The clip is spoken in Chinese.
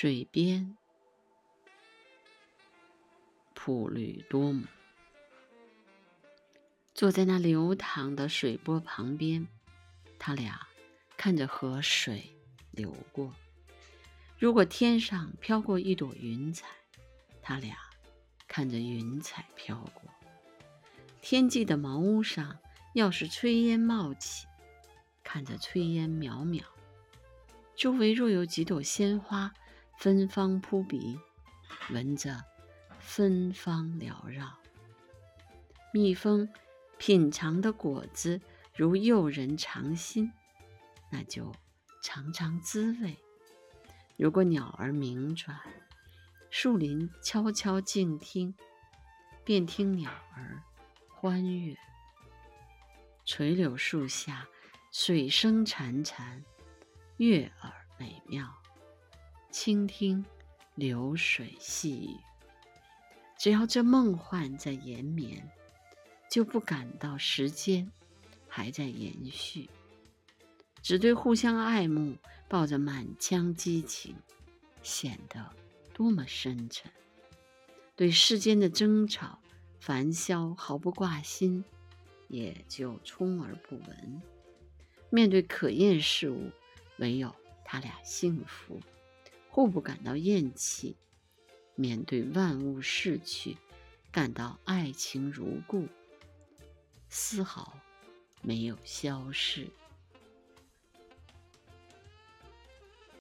水边，普吕多姆坐在那流淌的水波旁边，他俩看着河水流过。如果天上飘过一朵云彩，他俩看着云彩飘过。天际的茅屋上，要是炊烟冒起，看着炊烟渺渺。周围若有几朵鲜花，芬芳扑鼻，闻着芬芳缭绕。蜜蜂品尝的果子如诱人尝心，那就尝尝滋味。如果鸟儿鸣转，树林悄悄静听，便听鸟儿欢悦。垂柳树下，水声潺潺，悦耳美妙。倾听流水细语，只要这梦幻在延绵，就不感到时间还在延续。只对互相爱慕，抱着满腔激情，显得多么深沉。对世间的争吵、烦嚣毫不挂心，也就充耳不闻。面对可厌事物，唯有他俩幸福，互不感到厌弃。面对万物逝去，感到爱情如故，丝毫没有消逝。